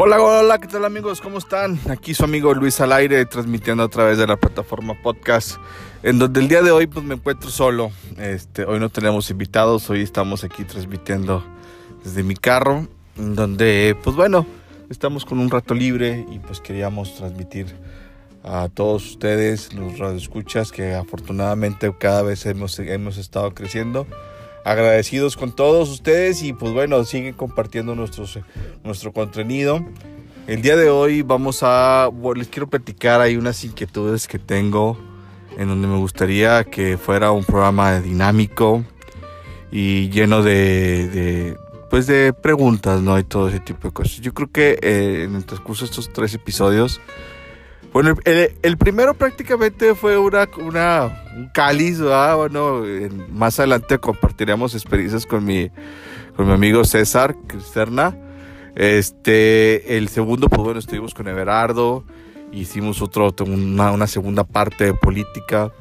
Hola, hola, ¿qué tal amigos? ¿Cómo están? Aquí su amigo Luis al aire, transmitiendo a través de la plataforma podcast, en donde el día de hoy pues me encuentro solo. Este, hoy no tenemos invitados, hoy estamos aquí transmitiendo desde mi carro, en donde pues bueno, estamos con un rato libre y pues queríamos transmitir a todos ustedes, los radioescuchas, que afortunadamente cada vez hemos, hemos estado creciendo agradecidos con todos ustedes y pues bueno, siguen compartiendo nuestros, nuestro contenido. El día de hoy vamos a, les quiero platicar, hay unas inquietudes que tengo en donde me gustaría que fuera un programa dinámico y lleno de, de pues de preguntas, ¿no? Y todo ese tipo de cosas. Yo creo que eh, en el transcurso de estos tres episodios bueno, el, primero prácticamente fue una, un cáliz, Bueno, más adelante compartiremos experiencias con mi, con mi amigo César Cristerna. Este, el segundo, pues bueno, estuvimos con Everardo, hicimos otro, una, una segunda parte de política.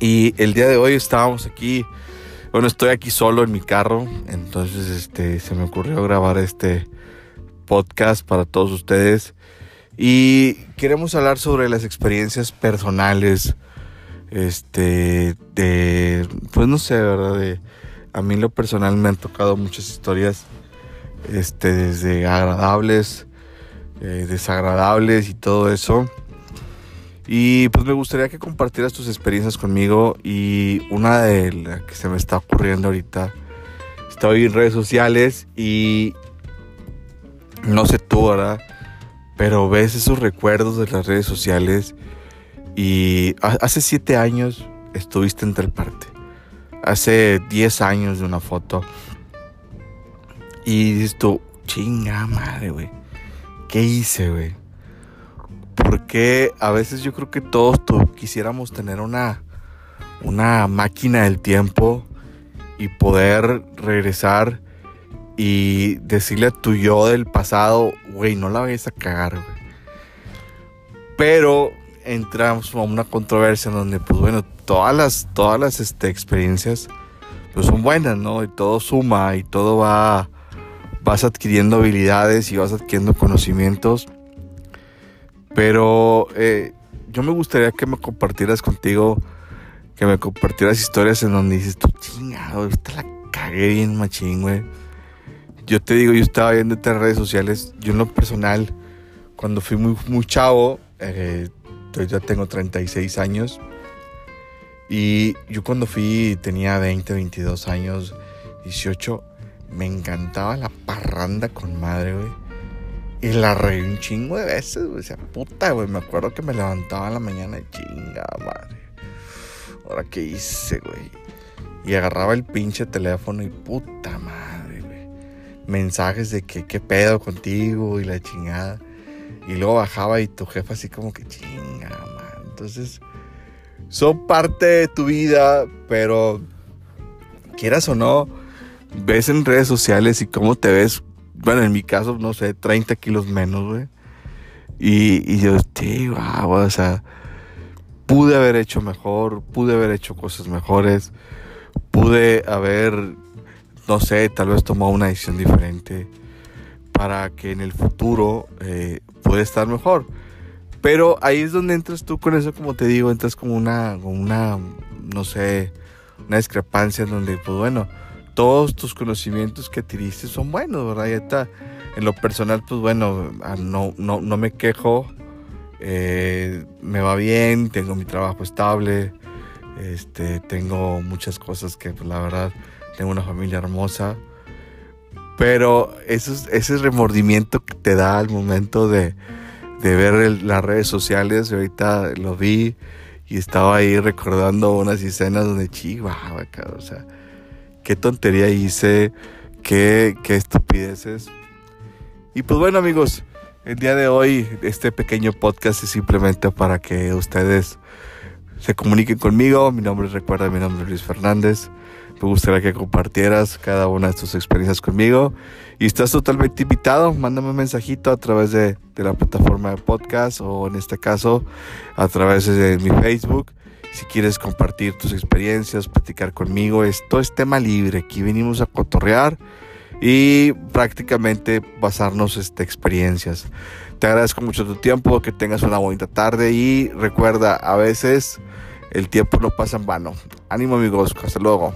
Y el día de hoy estábamos aquí, bueno, estoy aquí solo en mi carro, entonces este, se me ocurrió grabar este podcast para todos ustedes. Y queremos hablar sobre las experiencias personales, este, de, pues no sé, ¿verdad? De, a mí lo personal me han tocado muchas historias, este, desde agradables, eh, desagradables y todo eso. Y pues me gustaría que compartieras tus experiencias conmigo y una de las que se me está ocurriendo ahorita, estoy en redes sociales y no sé tú, ¿verdad? Pero ves esos recuerdos de las redes sociales y hace siete años estuviste en tal parte. Hace diez años de una foto. Y dices tú, chinga madre, güey. ¿Qué hice, güey? Porque a veces yo creo que todos quisiéramos tener una, una máquina del tiempo y poder regresar y decirle a tu yo del pasado, güey, no la vayas a cagar, güey. Pero entramos a una controversia en donde, pues bueno, todas las, todas las este, experiencias pues son buenas, ¿no? Y todo suma y todo va, vas adquiriendo habilidades y vas adquiriendo conocimientos. Pero eh, yo me gustaría que me compartieras contigo, que me compartieras historias en donde dices, tú chingado, esta la cagué bien machín, güey yo te digo, yo estaba viendo en redes sociales, yo en lo personal, cuando fui muy, muy chavo, eh, ya tengo 36 años, y yo cuando fui tenía 20, 22 años, 18, me encantaba la parranda con madre, güey. Y la reí un chingo de veces, güey. O sea, puta, güey. Me acuerdo que me levantaba en la mañana y chinga, madre. Ahora qué hice, güey. Y agarraba el pinche teléfono y puta madre mensajes de que qué pedo contigo y la chingada. Y luego bajaba y tu jefa así como que chinga, man. Entonces, son parte de tu vida, pero quieras o no, ves en redes sociales y cómo te ves. Bueno, en mi caso, no sé, 30 kilos menos, güey. Y, yo, sí, wow, o sea, pude haber hecho mejor, pude haber hecho cosas mejores, pude haber no sé, tal vez tomó una decisión diferente para que en el futuro eh, pueda estar mejor. Pero ahí es donde entras tú con eso, como te digo, entras como una, una, no sé, una discrepancia en donde, pues bueno, todos tus conocimientos que adquiriste son buenos, ¿verdad? Y está. En lo personal, pues bueno, ah, no, no, no me quejo, eh, me va bien, tengo mi trabajo estable, este, tengo muchas cosas que, pues la verdad, tengo una familia hermosa. Pero eso, ese remordimiento que te da al momento de, ver las redes sociales, ahorita lo vi y estaba ahí recordando unas escenas donde chihuahua, o sea, qué tontería hice, qué, qué estupideces. Y pues bueno amigos, el día de hoy este pequeño podcast es simplemente para que ustedes se comuniquen conmigo. Mi nombre, recuerda, mi nombre es Luis Fernández. Me gustaría que compartieras cada una de tus experiencias conmigo. Y estás totalmente invitado. Mándame un mensajito a través de, la plataforma de podcast o en este caso a través de mi Facebook. Si quieres compartir tus experiencias, platicar conmigo, esto es tema libre. Aquí venimos a cotorrear y prácticamente pasarnos este, experiencias. Te agradezco mucho tu tiempo, que tengas una bonita tarde y recuerda, a veces el tiempo no pasa en vano. Ánimo amigos, hasta luego.